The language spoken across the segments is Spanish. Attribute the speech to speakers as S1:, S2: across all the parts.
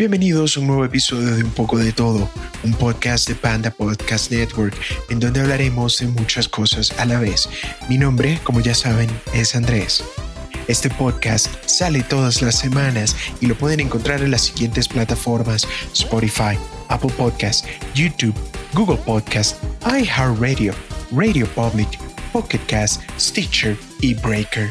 S1: Bienvenidos a un nuevo episodio de Un poco de todo, un podcast de Panda Podcast Network, en donde hablaremos de muchas cosas a la vez. Mi nombre, como ya saben, es Andrés. Este podcast sale todas las semanas y lo pueden encontrar en las siguientes plataformas: Spotify, Apple Podcast, YouTube, Google Podcast, iHeartRadio, Radio Public, Pocket Cast, Stitcher y Breaker.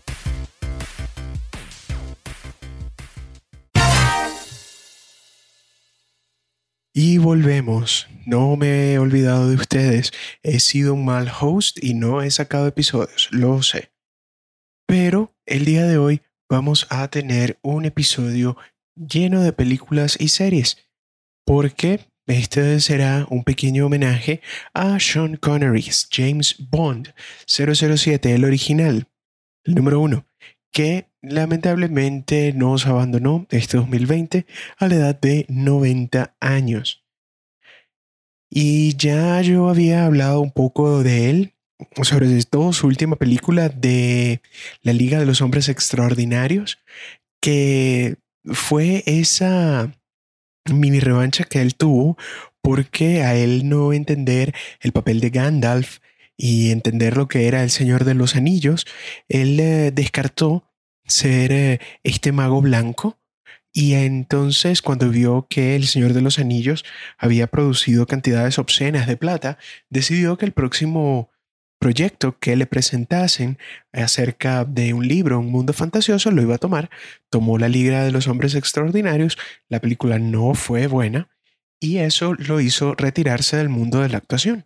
S1: Y volvemos. No me he olvidado de ustedes. He sido un mal host y no he sacado episodios, lo sé. Pero el día de hoy vamos a tener un episodio lleno de películas y series. Porque este será un pequeño homenaje a Sean Connery's James Bond 007, el original, el número uno, que lamentablemente nos abandonó este 2020 a la edad de 90 años. Y ya yo había hablado un poco de él, sobre todo su última película de La Liga de los Hombres Extraordinarios, que fue esa mini revancha que él tuvo porque a él no entender el papel de Gandalf y entender lo que era el Señor de los Anillos, él eh, descartó ser eh, este mago blanco. Y entonces cuando vio que el Señor de los Anillos había producido cantidades obscenas de plata, decidió que el próximo proyecto que le presentasen acerca de un libro, un mundo fantasioso, lo iba a tomar. Tomó la Liga de los Hombres Extraordinarios, la película no fue buena y eso lo hizo retirarse del mundo de la actuación.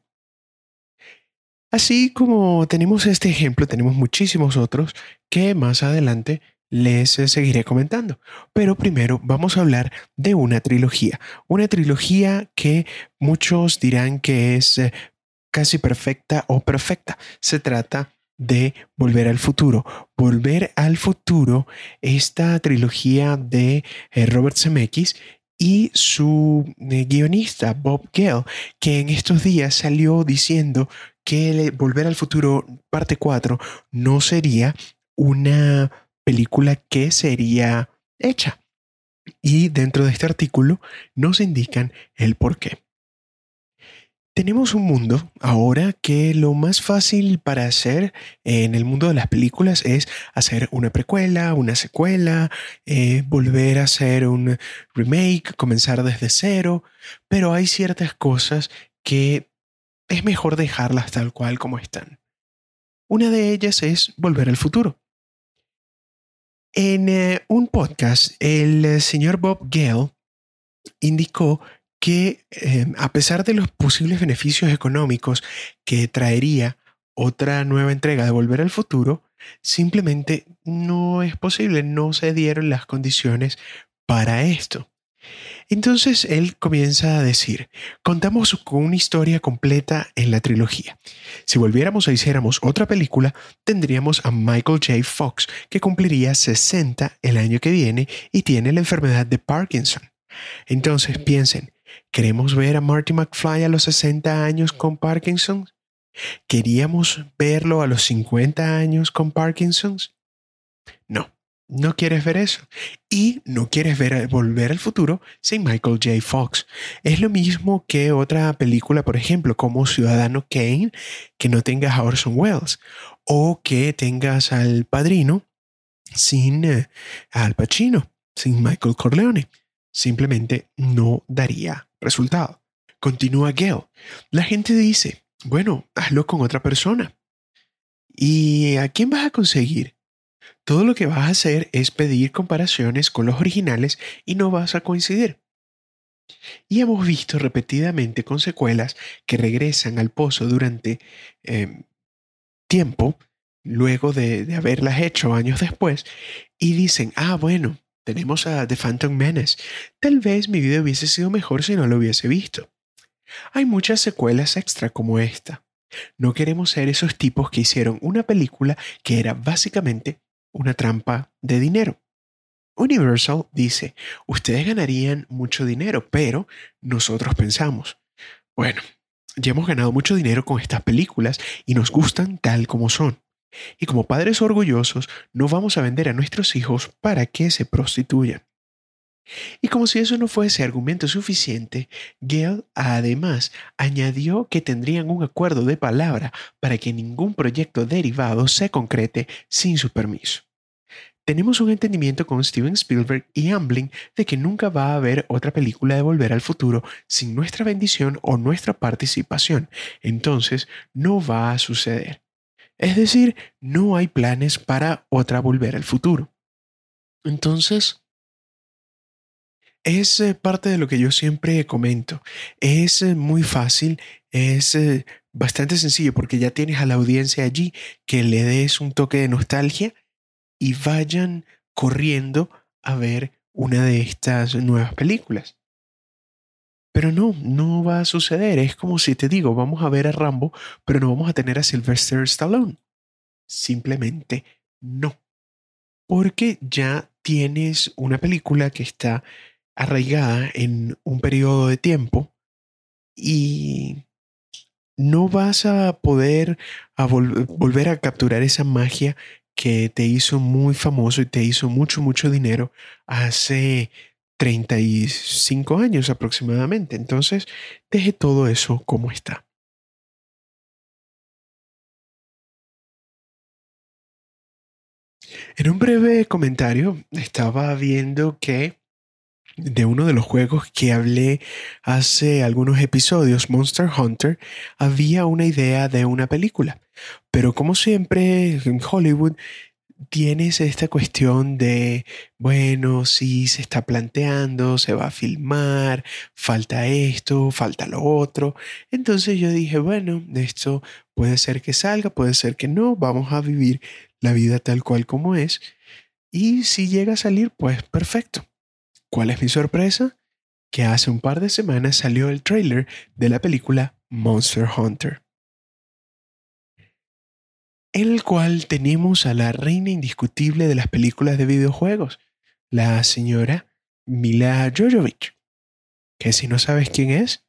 S1: Así como tenemos este ejemplo, tenemos muchísimos otros que más adelante les eh, seguiré comentando. Pero primero vamos a hablar de una trilogía. Una trilogía que muchos dirán que es eh, casi perfecta o perfecta. Se trata de Volver al Futuro. Volver al Futuro, esta trilogía de eh, Robert Zemeckis y su guionista Bob Gale, que en estos días salió diciendo que Volver al Futuro parte 4 no sería una película que sería hecha. Y dentro de este artículo nos indican el por qué. Tenemos un mundo ahora que lo más fácil para hacer en el mundo de las películas es hacer una precuela, una secuela, eh, volver a hacer un remake, comenzar desde cero, pero hay ciertas cosas que es mejor dejarlas tal cual como están. Una de ellas es Volver al futuro. En eh, un podcast, el eh, señor Bob Gale indicó que em, a pesar de los posibles beneficios económicos que traería otra nueva entrega de Volver al Futuro, simplemente no es posible, no se dieron las condiciones para esto. Entonces él comienza a decir, contamos con una historia completa en la trilogía. Si volviéramos a hiciéramos otra película, tendríamos a Michael J. Fox, que cumpliría 60 el año que viene y tiene la enfermedad de Parkinson. Entonces piensen, ¿queremos ver a Marty McFly a los 60 años con Parkinson? ¿Queríamos verlo a los 50 años con Parkinson? No. No quieres ver eso. Y no quieres ver Volver al Futuro sin Michael J. Fox. Es lo mismo que otra película, por ejemplo, como Ciudadano Kane, que no tengas a Orson Welles. O que tengas al padrino sin eh, Al Pacino, sin Michael Corleone. Simplemente no daría resultado. Continúa Gale. La gente dice, bueno, hazlo con otra persona. ¿Y a quién vas a conseguir? Todo lo que vas a hacer es pedir comparaciones con los originales y no vas a coincidir. Y hemos visto repetidamente con secuelas que regresan al pozo durante em, tiempo, luego de, de haberlas hecho años después, y dicen, ah, bueno, tenemos a The Phantom Menace. Tal vez mi vida hubiese sido mejor si no lo hubiese visto. Hay muchas secuelas extra como esta. No queremos ser esos tipos que hicieron una película que era básicamente una trampa de dinero. Universal dice, ustedes ganarían mucho dinero, pero nosotros pensamos, bueno, ya hemos ganado mucho dinero con estas películas y nos gustan tal como son. Y como padres orgullosos, no vamos a vender a nuestros hijos para que se prostituyan. Y como si eso no fuese argumento suficiente, Gale además añadió que tendrían un acuerdo de palabra para que ningún proyecto derivado se concrete sin su permiso. Tenemos un entendimiento con Steven Spielberg y Amblin de que nunca va a haber otra película de Volver al Futuro sin nuestra bendición o nuestra participación. Entonces, no va a suceder. Es decir, no hay planes para otra Volver al Futuro. Entonces, es eh, parte de lo que yo siempre comento. Es eh, muy fácil, es eh, bastante sencillo porque ya tienes a la audiencia allí que le des un toque de nostalgia y vayan corriendo a ver una de estas nuevas películas. Pero no, no va a suceder. Es como si te digo, vamos a ver a Rambo, pero no vamos a tener a Sylvester Stallone. Simplemente no. Porque ya tienes una película que está arraigada en un periodo de tiempo y no vas a poder volver a capturar esa magia que te hizo muy famoso y te hizo mucho, mucho dinero hace 35 años aproximadamente. Entonces, deje todo eso como está. En un breve comentario, estaba viendo que de uno de los juegos que hablé hace algunos episodios, Monster Hunter, había una idea de una película. Pero como siempre en Hollywood tienes esta cuestión de, bueno, si se está planteando, se va a filmar, falta esto, falta lo otro. Entonces yo dije, bueno, esto puede ser que salga, puede ser que no, vamos a vivir la vida tal cual como es. Y si llega a salir, pues perfecto. ¿Cuál es mi sorpresa? Que hace un par de semanas salió el trailer de la película Monster Hunter, en el cual tenemos a la reina indiscutible de las películas de videojuegos, la señora Mila Jovovich, que si no sabes quién es,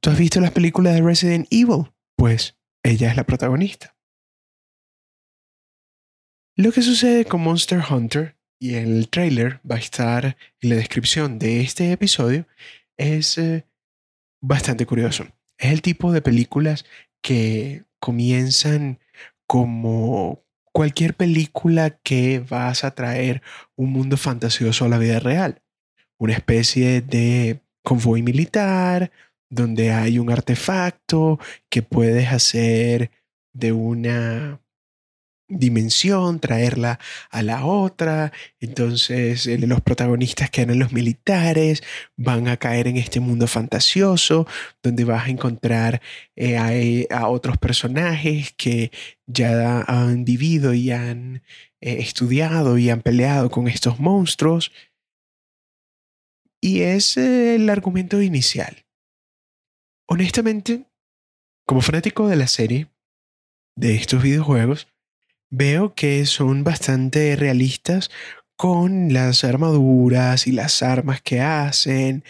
S1: ¿tú has visto las películas de Resident Evil? Pues ella es la protagonista. Lo que sucede con Monster Hunter y el trailer va a estar en la descripción de este episodio, es eh, bastante curioso. Es el tipo de películas que comienzan como cualquier película que vas a traer un mundo fantasioso a la vida real. Una especie de convoy militar donde hay un artefacto que puedes hacer de una dimensión, traerla a la otra. Entonces eh, los protagonistas que eran los militares van a caer en este mundo fantasioso donde vas a encontrar eh, a, otros personajes que ya han vivido y han eh, estudiado y han peleado con estos monstruos. Y es el argumento inicial. Honestamente, como fanático de la serie, de estos videojuegos, veo que son bastante realistas con las armaduras y las armas que hacen,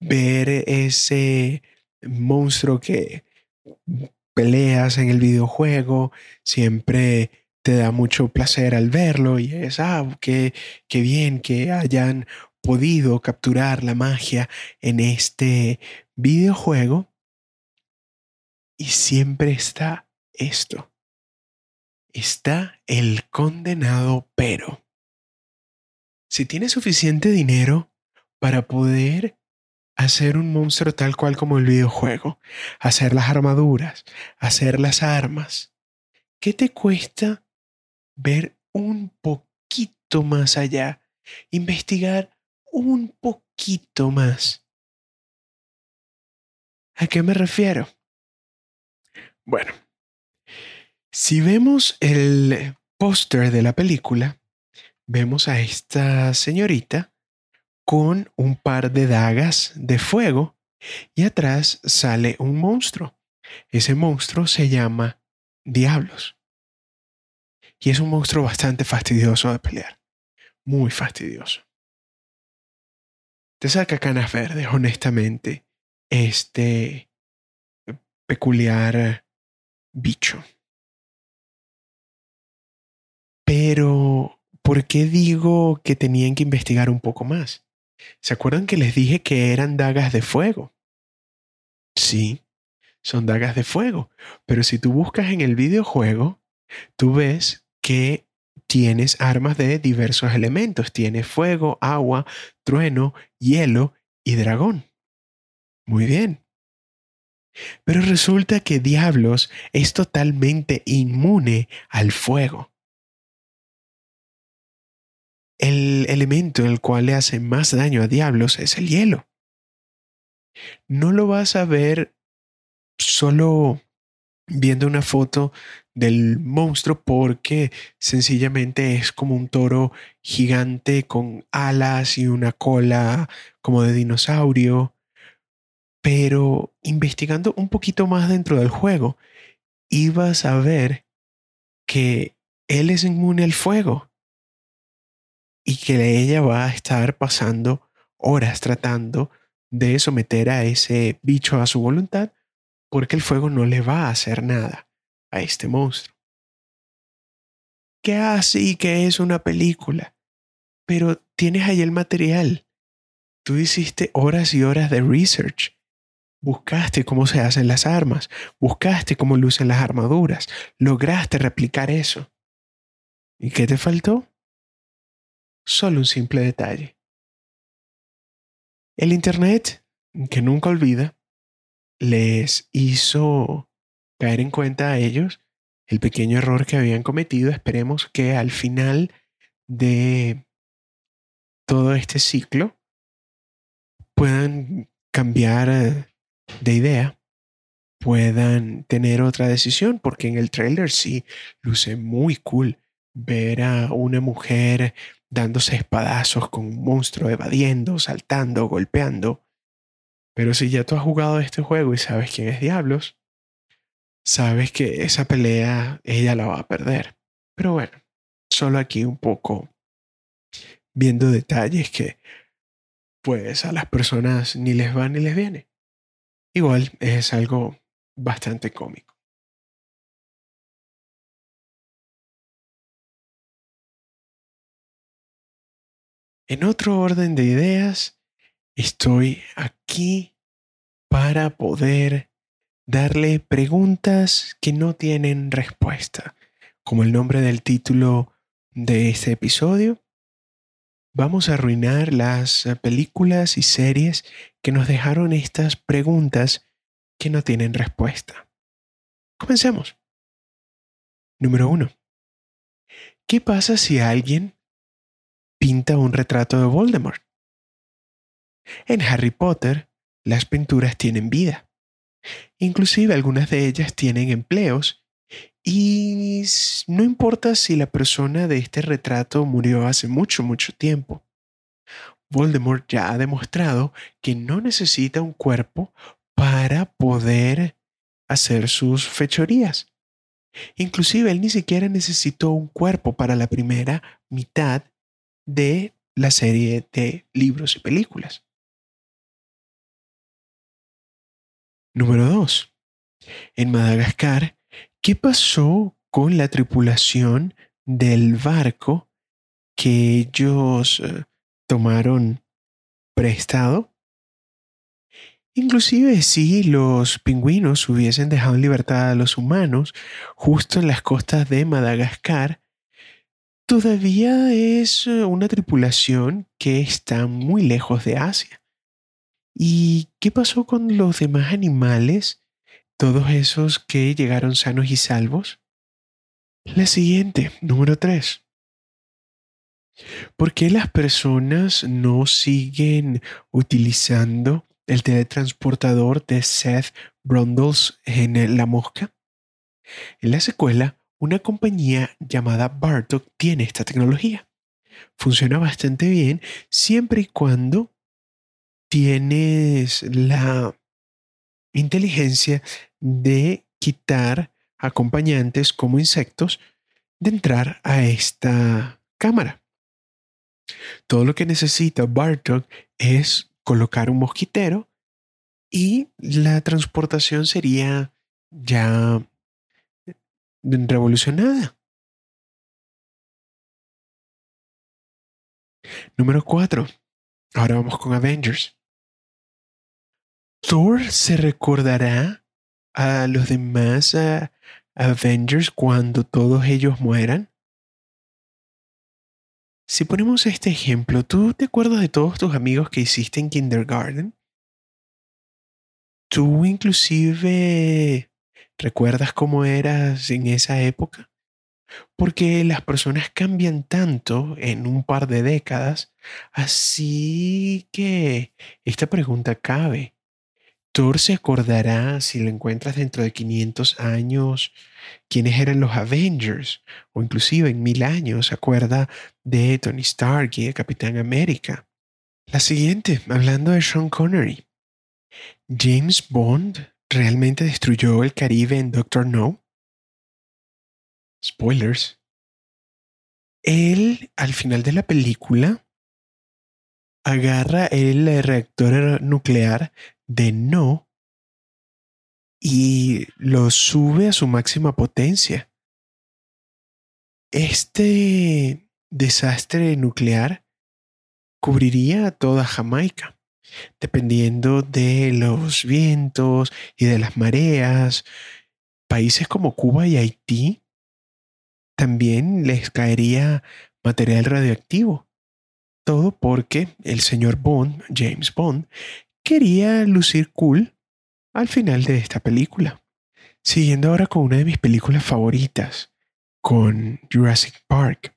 S1: ver ese monstruo que peleas en el videojuego, siempre te da mucho placer al verlo y es, ah, qué, qué bien que hayan podido capturar la magia en este videojuego. Y siempre está esto está el condenado pero. Si tienes suficiente dinero para poder hacer un monstruo tal cual como el videojuego, hacer las armaduras, hacer las armas, ¿qué te cuesta ver un poquito más allá? Investigar un poquito más. ¿A qué me refiero? Bueno, si vemos el póster de la película, vemos a esta señorita con un par de dagas de fuego y atrás sale un monstruo. Ese monstruo se llama Diablos. Y es un monstruo bastante fastidioso de pelear. muy fastidioso. Te saca canas verdes, honestamente, este peculiar bicho. Pero, ¿por qué digo que tenían que investigar un poco más? ¿Se acuerdan que les dije que eran dagas de fuego? Sí, son dagas de fuego. Pero si tú buscas en el videojuego, tú ves que tienes armas de diversos elementos. Tienes fuego, agua, trueno, hielo y dragón. Muy bien. Pero resulta que Diablos es totalmente inmune al fuego. El elemento el cual le hace más daño a Diablos es el hielo. No lo vas a ver solo viendo una foto del monstruo porque sencillamente es como un toro gigante con alas y una cola como de dinosaurio. Pero investigando un poquito más dentro del juego, ibas a ver que él es inmune al fuego y que ella va a estar pasando horas tratando de someter a ese bicho a su voluntad porque el fuego no le va a hacer nada a este monstruo. Que así que es una película, pero tienes ahí el material. Tú hiciste horas y horas de research. Buscaste cómo se hacen las armas, buscaste cómo lucen las armaduras, lograste replicar eso. ¿Y qué te faltó? Solo un simple detalle. El Internet, que nunca olvida, les hizo caer en cuenta a ellos el pequeño error que habían cometido. Esperemos que al final de todo este ciclo puedan cambiar eh, de idea, puedan tener otra decisión, porque en el trailer sí luce muy cool ver a una mujer dándose espadazos con un monstruo, evadiendo, saltando, golpeando. Pero si ya tú has jugado este juego y sabes quién es Diablos, sabes que esa pelea ella la va a perder. Pero bueno, solo aquí un poco viendo detalles que pues a las personas ni les va ni les viene. Igual es algo bastante cómico. En otro orden de ideas, estoy aquí para poder darle preguntas que no tienen respuesta. Como el nombre del título de este episodio, vamos a arruinar las películas y series que nos dejaron estas preguntas que no tienen respuesta. Comencemos. Número uno. ¿Qué pasa si alguien pinta un retrato de Voldemort. En Harry Potter, las pinturas tienen vida. Inclusive algunas de ellas tienen empleos y no importa si la persona de este retrato murió hace mucho, mucho tiempo. Voldemort ya ha demostrado que no necesita un cuerpo para poder hacer sus fechorías. Inclusive él ni siquiera necesitó un cuerpo para la primera mitad de la serie de libros y películas. Número 2. En Madagascar, ¿qué pasó con la tripulación del barco que ellos eh, tomaron prestado? Inclusive si los pingüinos hubiesen dejado en libertad a los humanos justo en las costas de Madagascar, todavía es eh, una tripulación que está muy lejos de Asia. ¿Y qué pasó con los demás animales? Todos esos que llegaron sanos y salvos. La siguiente, número 3. ¿Por qué las personas no siguen utilizando el teletransportador de Seth Brundles en La Mosca? En la secuela, una compañía llamada Bartok tiene esta tecnología. Funciona bastante bien siempre y cuando tienes la inteligencia de quitar acompañantes como insectos de entrar a esta cámara. Todo lo que necesita Bartok es colocar un mosquitero y la transportación sería ya revolucionada. Número 4. Ahora vamos con Avengers. Thor se recordará a los demás uh, Avengers cuando todos ellos mueran. Si ponemos este ejemplo, ¿tú te acuerdas de todos tus amigos que hiciste en kindergarten? ¿Tú inclusive recuerdas cómo eras en esa época? Porque las personas cambian tanto en un par de décadas, así que esta pregunta cabe. Thor se acordará si lo encuentras dentro de 500 años quiénes eran los Avengers o inclusive en mil años se acuerda de Tony Stark y de Capitán América. La siguiente, hablando de Sean Connery. James Bond realmente destruyó el Caribe en Doctor No. Spoilers. Él, al final de la película, agarra el reactor nuclear de No y lo sube a su máxima potencia. Este desastre nuclear cubriría toda Jamaica, dependiendo de los vientos y de las mareas. Países como Cuba y Haití también les caería material radioactivo. Todo porque el señor Bond, James Bond, quería lucir cool al final de esta película. Siguiendo ahora con una de mis películas favoritas, con Jurassic Park.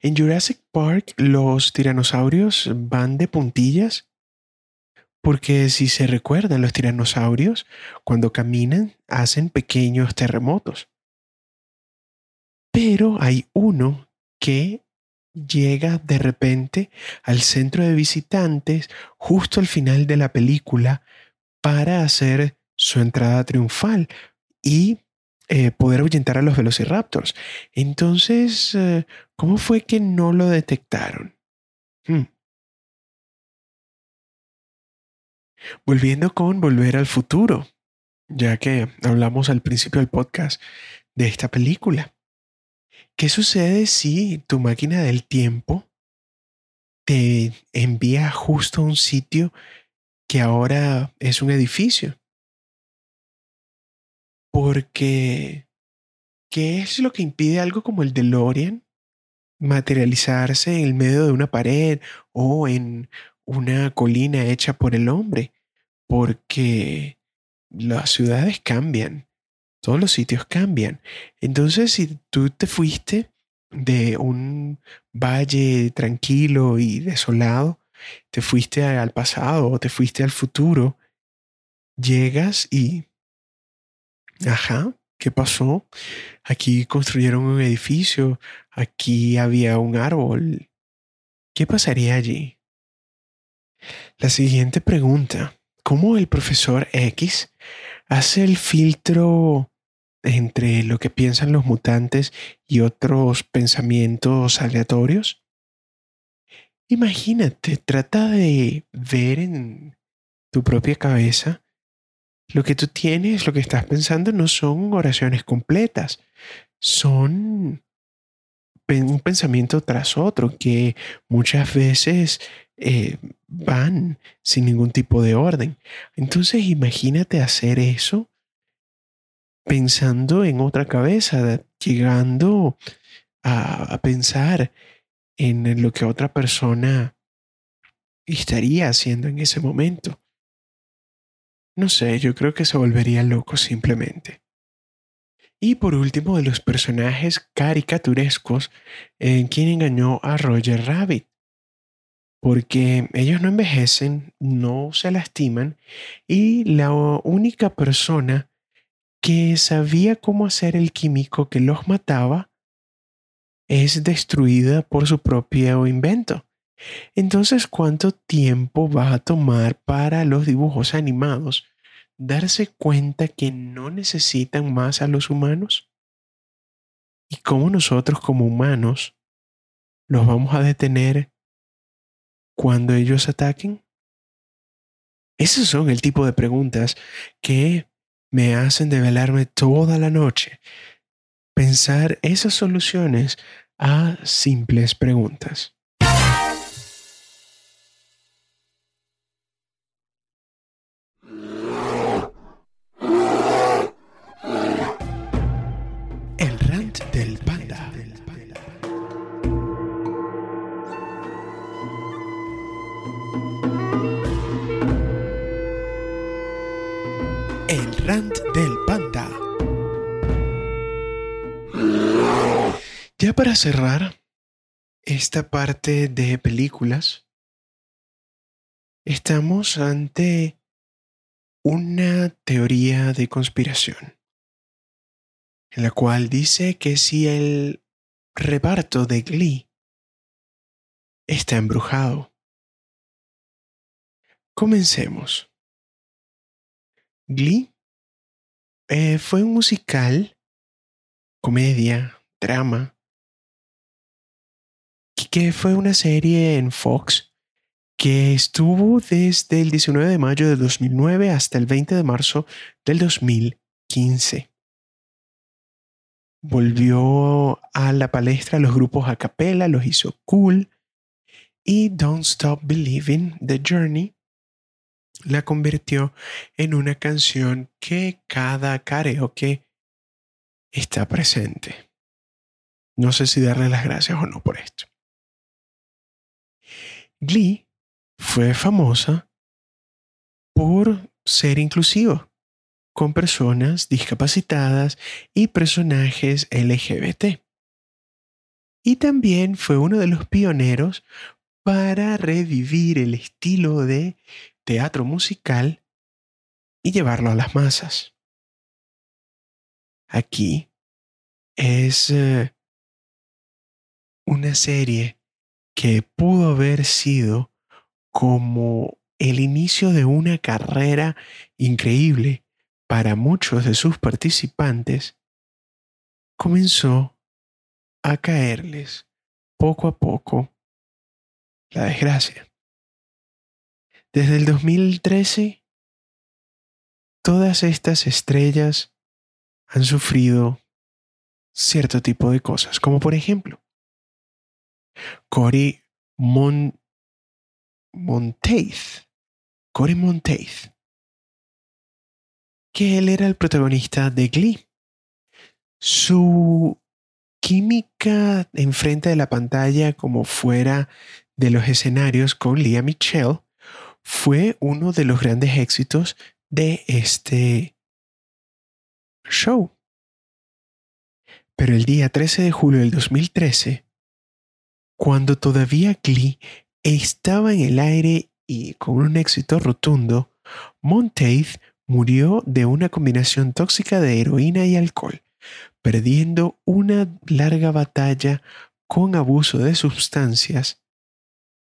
S1: En Jurassic Park los tiranosaurios van de puntillas porque si se recuerdan los tiranosaurios, cuando caminan hacen pequeños terremotos. Pero hay uno que llega de repente al centro de visitantes justo al final de la película para hacer su entrada triunfal y eh, poder ahuyentar a los velociraptors. Entonces, eh, ¿cómo fue que no lo detectaron? Hmm. Volviendo con Volver al Futuro, ya que hablamos al principio del podcast de esta película. ¿Qué sucede si tu máquina del tiempo te envía justo a un sitio que ahora es un edificio? Porque, ¿qué es lo que impide algo como el DeLorean materializarse en el medio de una pared o en una colina hecha por el hombre? Porque las ciudades cambian, todos los sitios cambian. Entonces, si tú te fuiste de un valle tranquilo y desolado, te fuiste al pasado o te fuiste al futuro, llegas y... Ajá, ¿qué pasó? Aquí construyeron un edificio, aquí había un árbol. ¿Qué pasaría allí? La siguiente pregunta, ¿cómo el profesor X hace el filtro entre lo que piensan los mutantes y otros pensamientos aleatorios? Imagínate, trata de ver en tu propia cabeza lo que tú tienes, lo que estás pensando, no son oraciones completas, son un pensamiento tras otro que muchas veces eh, van sin ningún tipo de orden. Entonces imagínate hacer eso pensando en otra cabeza, llegando a, pensar en lo que otra persona estaría haciendo en ese momento. No sé, yo creo que se volvería loco simplemente. Y por último, de los personajes caricaturescos en quien engañó a Roger Rabbit. Porque ellos no envejecen, no se lastiman y la única persona que sabía cómo hacer el químico que los mataba es destruida por su propio invento. Entonces, ¿cuánto tiempo va a tomar para los dibujos animados darse cuenta que no necesitan más a los humanos? ¿Y cómo nosotros como humanos ¿Los vamos a detener cuando ellos ataquen? Esos son el tipo de preguntas que me hacen develarme toda la noche, pensar esas soluciones a simples preguntas. Del panda. Ya para cerrar esta parte de películas, estamos ante una teoría de conspiración, en la cual dice que si el reparto de Glee está embrujado. Comencemos. Glee eh, fue un musical, comedia, drama, que fue una serie en Fox que estuvo desde el 19 de mayo de 2009 hasta el 20 de marzo del 2015. Volvió a la palestra los grupos a capella, los hizo cool y Don't Stop Believing The Journey la convirtió en una canción que cada karaoke está presente. No sé si darle las gracias o no por esto. Glee fue famosa por ser inclusivo con personas discapacitadas y personajes LGBT. Y también fue uno de los pioneros para revivir el estilo de teatro musical y llevarlo a las masas. Aquí es eh, una serie que pudo haber sido como el inicio de una carrera increíble para muchos de sus participantes, comenzó a caerles poco a poco la desgracia. Desde el 2013, todas estas estrellas han sufrido cierto tipo de cosas, como por ejemplo, Cory Mon Monteith, Cory Monteith, que él era el protagonista de Glee. Su química enfrente de la pantalla como fuera de los escenarios con Leah Michelle fue uno de los grandes éxitos de este show. Pero el día 13 de julio del 2013, cuando todavía Glee estaba en el aire y con un éxito rotundo, Monteith murió de una combinación tóxica de heroína y alcohol, perdiendo una larga batalla con abuso de sustancias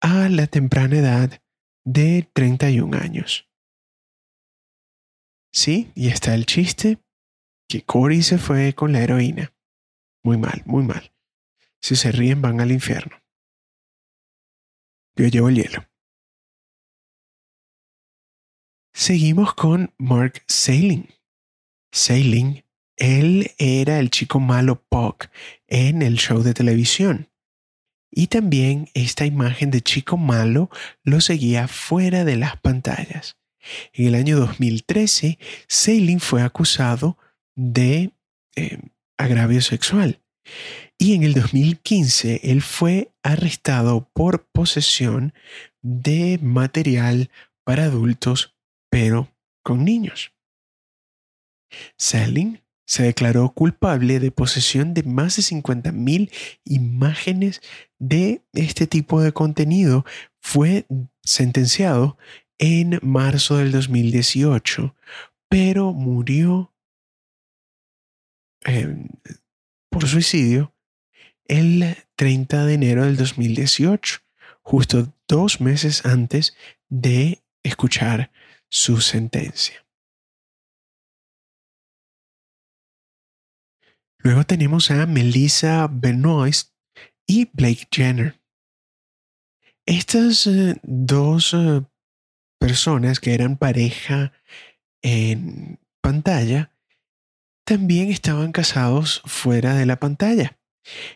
S1: a la temprana edad de 31 años. Sí, y está el chiste que Cory se fue con la heroína. Muy mal, muy mal. Si se ríen van al infierno. Yo llevo el hielo. Seguimos con Mark Sailing. Sailing, él era el chico malo Puck en el show de televisión. Y también esta imagen de chico malo lo seguía fuera de las pantallas. En el año 2013, Sailing fue acusado de eh, agravio sexual. Y en el 2015, él fue arrestado por posesión de material para adultos, pero con niños. Sailing se declaró culpable de posesión de más de 50.000 imágenes de este tipo de contenido. Fue sentenciado en marzo del 2018, pero murió por suicidio el 30 de enero del 2018, justo dos meses antes de escuchar su sentencia. Luego tenemos a Melissa Benoist y Blake Jenner. Estas eh, dos eh, personas que eran pareja en pantalla también estaban casados fuera de la pantalla.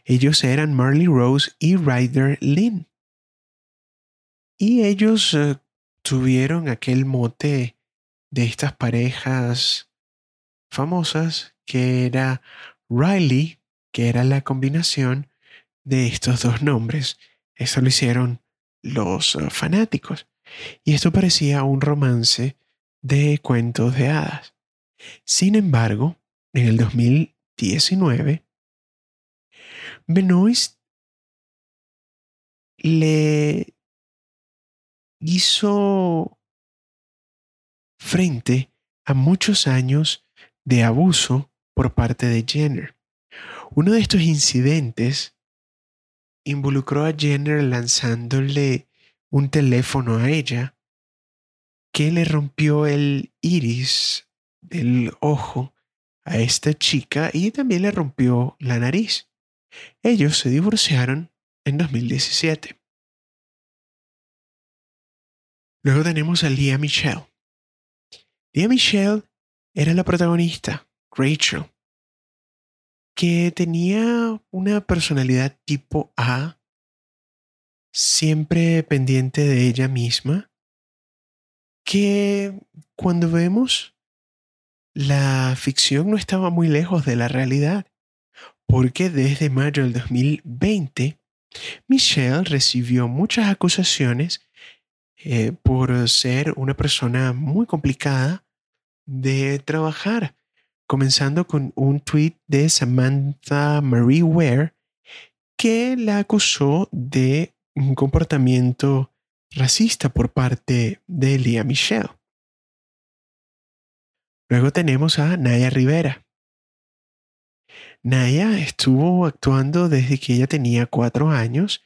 S1: Ellos eran Marley Rose y Ryder Lynn. Y ellos eh, tuvieron aquel mote de estas parejas famosas que era Riley, que era la combinación de estos dos nombres. Eso lo hicieron los eh, fanáticos. Y esto parecía un romance de cuentos de hadas. Sin embargo, en el 2019, Benoist le hizo frente a muchos años de abuso por parte de Jenner. Uno de estos incidentes involucró a Jenner lanzándole un teléfono a ella que le rompió el iris del ojo a esta chica y también le rompió la nariz. Ellos se divorciaron en 2017. Luego tenemos a Leah Michelle. Leah Michelle era la protagonista, Rachel, que tenía una personalidad tipo A, siempre pendiente de ella misma, que cuando vemos la ficción no estaba muy lejos de la realidad, porque desde mayo del 2020, Michelle recibió muchas acusaciones eh, por ser una persona muy complicada de trabajar, comenzando con un tweet de Samantha Marie Ware que la acusó de un comportamiento racista por parte de Elia Michelle. Luego tenemos a Naya Rivera. Naya estuvo actuando desde que ella tenía cuatro años.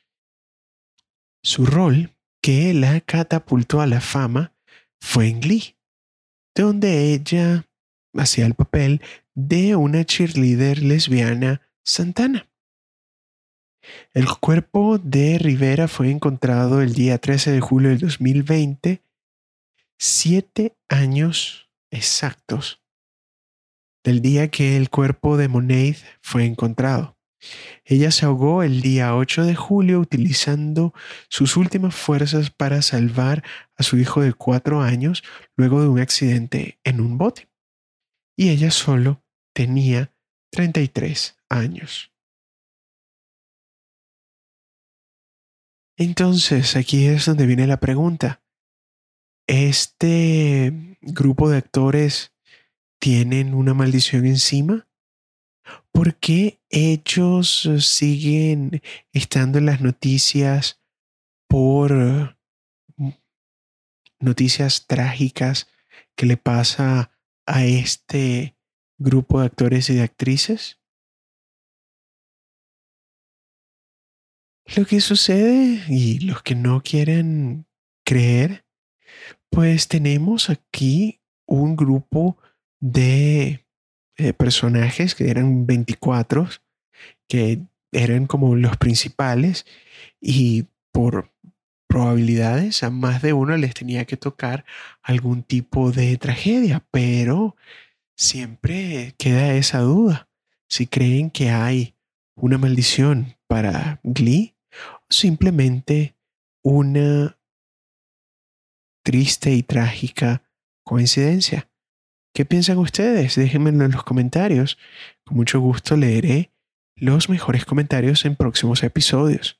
S1: Su rol, que la catapultó a la fama, fue en Glee donde ella hacía el papel de una cheerleader lesbiana Santana. El cuerpo de Rivera fue encontrado el día 13 de julio del 2020, siete años exactos del día que el cuerpo de Monet fue encontrado. Ella se ahogó el día 8 de julio utilizando sus últimas fuerzas para salvar a su hijo de cuatro años luego de un accidente en un bote. Y ella solo tenía 33 años. Entonces, aquí es donde viene la pregunta. ¿Este grupo de actores tienen una maldición encima? ¿Por qué ellos siguen estando en las noticias por mm, noticias trágicas que le pasa a este grupo de actores y de actrices? Lo que sucede y los que no quieren creer, pues tenemos aquí un grupo de eh, personajes que eran 24, que eran como los principales y por probabilidades a más de uno les tenía que tocar algún tipo de tragedia, pero siempre queda esa duda si creen que hay una maldición para Glee o simplemente una triste y trágica coincidencia. ¿Qué piensan ustedes? Déjenmelo en los comentarios. Con mucho gusto leeré los mejores comentarios en próximos episodios.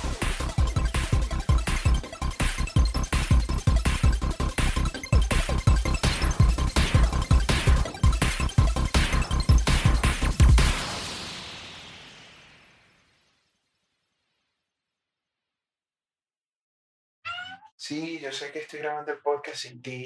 S1: Yo sé que estoy grabando el podcast sin ti